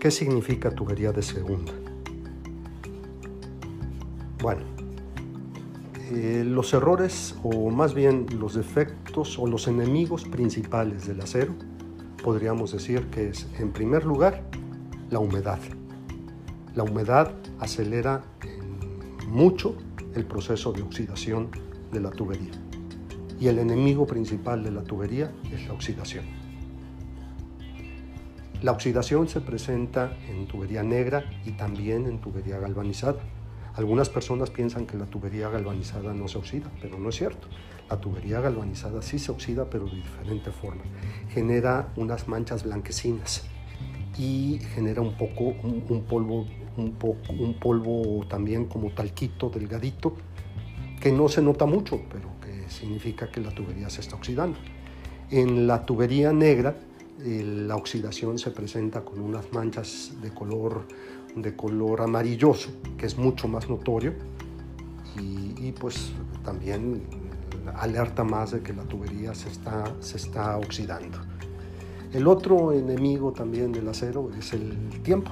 ¿Qué significa tubería de segunda? Bueno, eh, los errores o más bien los defectos o los enemigos principales del acero podríamos decir que es en primer lugar la humedad. La humedad acelera mucho el proceso de oxidación de la tubería y el enemigo principal de la tubería es la oxidación. La oxidación se presenta en tubería negra y también en tubería galvanizada. Algunas personas piensan que la tubería galvanizada no se oxida, pero no es cierto. La tubería galvanizada sí se oxida, pero de diferente forma. Genera unas manchas blanquecinas y genera un poco un, polvo, un, polvo también como talquito delgadito, que no se nota mucho, pero que significa que la tubería se está oxidando. En la tubería negra, la oxidación se presenta con unas manchas de color de color amarilloso, que es mucho más notorio y, pues también alerta más de que la tubería se está, se está oxidando. El otro enemigo también del acero es el tiempo.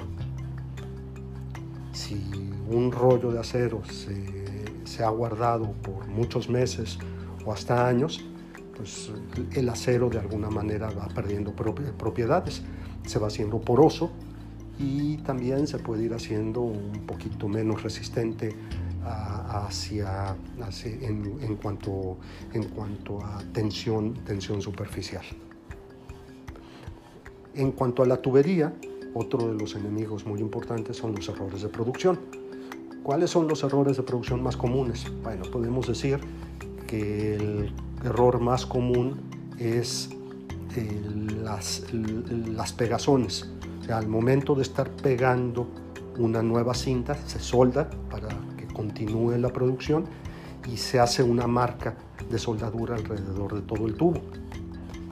Si un rollo de acero se, se ha guardado por muchos meses o hasta años, pues el acero de alguna manera va perdiendo propiedades, se va haciendo poroso y también se puede ir haciendo un poquito menos resistente hacia, en, cuanto, en cuanto a tensión, tensión superficial. En cuanto a la tubería, otro de los enemigos muy importantes son los errores de producción. ¿Cuáles son los errores de producción más comunes? Bueno, podemos decir que el error más común es eh, las, las pegazones al momento de estar pegando una nueva cinta, se solda para que continúe la producción y se hace una marca de soldadura alrededor de todo el tubo.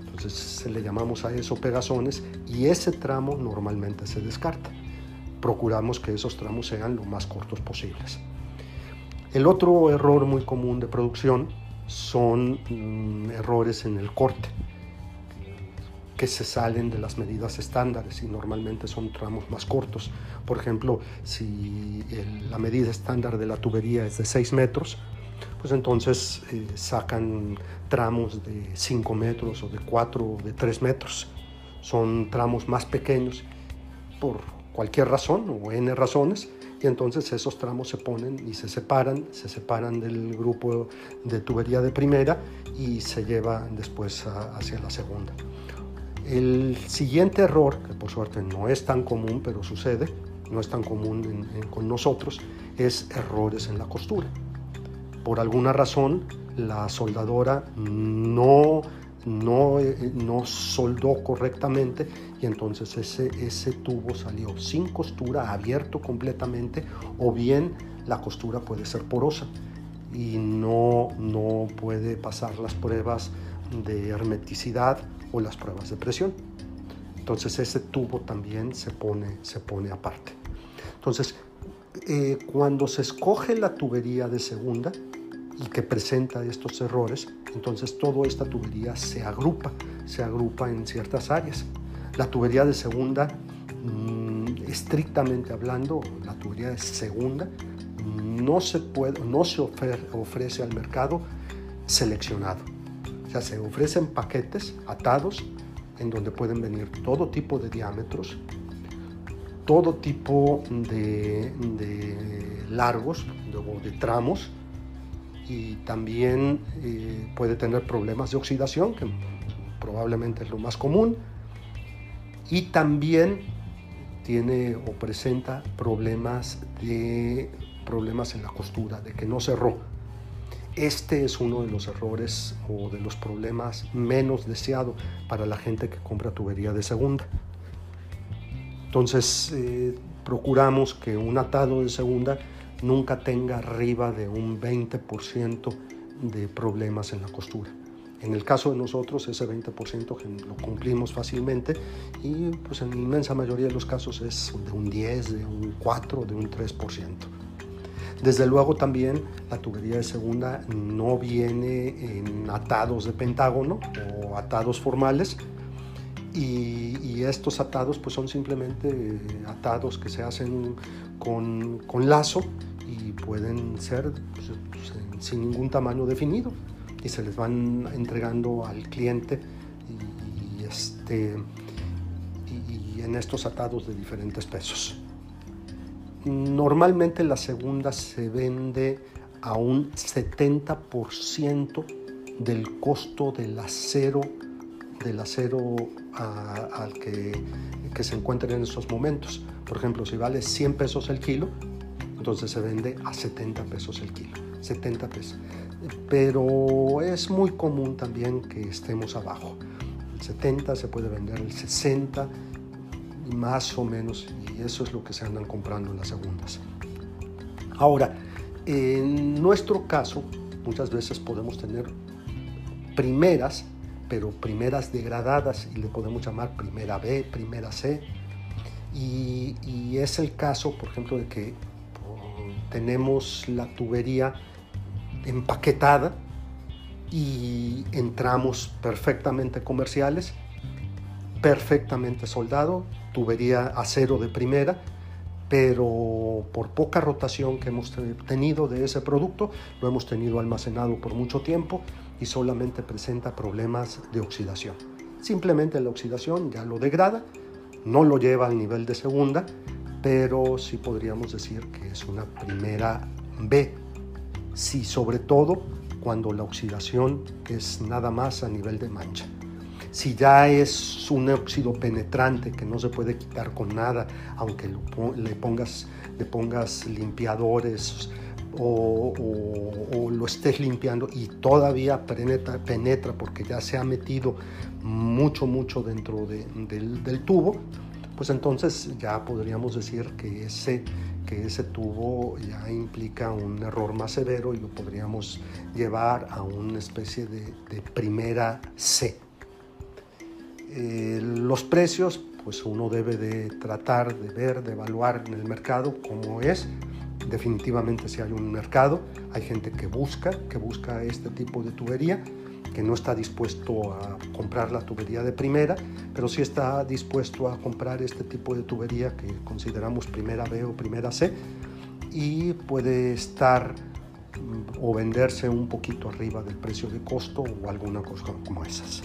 Entonces se le llamamos a eso pegazones y ese tramo normalmente se descarta. Procuramos que esos tramos sean lo más cortos posibles. El otro error muy común de producción son mm, errores en el corte que se salen de las medidas estándares y normalmente son tramos más cortos. Por ejemplo, si la medida estándar de la tubería es de 6 metros, pues entonces eh, sacan tramos de 5 metros o de 4 o de 3 metros. Son tramos más pequeños por cualquier razón o n razones y entonces esos tramos se ponen y se separan, se separan del grupo de tubería de primera y se lleva después hacia la segunda. El siguiente error, que por suerte no es tan común, pero sucede, no es tan común con nosotros, es errores en la costura. Por alguna razón, la soldadora no, no, eh, no soldó correctamente y entonces ese, ese tubo salió sin costura, abierto completamente, o bien la costura puede ser porosa y no, no puede pasar las pruebas de hermeticidad o las pruebas de presión. Entonces ese tubo también se pone, se pone aparte. Entonces, eh, cuando se escoge la tubería de segunda y que presenta estos errores, entonces toda esta tubería se agrupa, se agrupa en ciertas áreas. La tubería de segunda, mm, estrictamente hablando, la tubería de segunda no se, puede, no se ofrece al mercado seleccionado se ofrecen paquetes atados en donde pueden venir todo tipo de diámetros, todo tipo de, largos o de, tramos y también eh, puede tener problemas de oxidación, que probablemente es lo más común, y también tiene o presenta problemas de problemas en la costura, de que no cerró este es uno de los errores o de los problemas menos deseados para la gente que compra tubería de segunda. Entonces, eh, procuramos que un atado de segunda nunca tenga arriba de un 20% de problemas en la costura. En el caso de nosotros, ese 20% lo cumplimos fácilmente y pues en la inmensa mayoría de los casos es de un 10, de un 4, de un 3%. Desde luego también la tubería de segunda no viene en atados de pentágono o atados formales Y, estos atados pues son simplemente atados que se hacen con, con lazo y pueden ser pues, sin ningún tamaño definido y se les van entregando al cliente y, este, y, en estos atados de diferentes pesos. Normalmente la segunda se vende a un 70% del costo del acero, del acero al que, que se encuentra en esos momentos. Por ejemplo, si vale 100 pesos el kilo, entonces se vende a 70 pesos el kilo. 70 pesos pero es muy común también que estemos abajo. El 70 se puede vender el 60 más o menos y eso es lo que se andan comprando en las segundas. Ahora, en nuestro caso, muchas veces podemos tener primeras, pero primeras degradadas y le podemos llamar primera B, primera C. Y, y es el caso, por ejemplo, de que tenemos la tubería empaquetada y entramos perfectamente comerciales, perfectamente soldado, tubería acero de primera, pero por poca rotación que hemos tenido de ese producto, lo hemos tenido almacenado por mucho tiempo solamente presenta problemas de oxidación. Simplemente la oxidación ya lo degrada, no lo lleva al nivel de segunda, pero sí podríamos decir que es una primera B si sobre todo cuando la oxidación es nada más a nivel de mancha. Si ya es un óxido penetrante que no se puede quitar con nada, aunque le pongas limpiadores o, lo estés limpiando y todavía penetra, porque ya se ha metido mucho, mucho dentro del, del tubo, pues entonces ya podríamos decir que ese que ese tubo ya implica un error más severo y lo podríamos llevar a una especie de, primera C. Eh, los precios, pues uno debe de tratar de ver, de evaluar en el mercado cómo es. Definitivamente si hay un mercado, hay gente que busca, que busca este tipo de tubería que no está dispuesto a comprar la tubería de primera, pero sí está dispuesto a comprar este tipo de tubería que consideramos primera B o primera C y puede estar mm, o venderse un poquito arriba del precio de costo o alguna cosa como esas.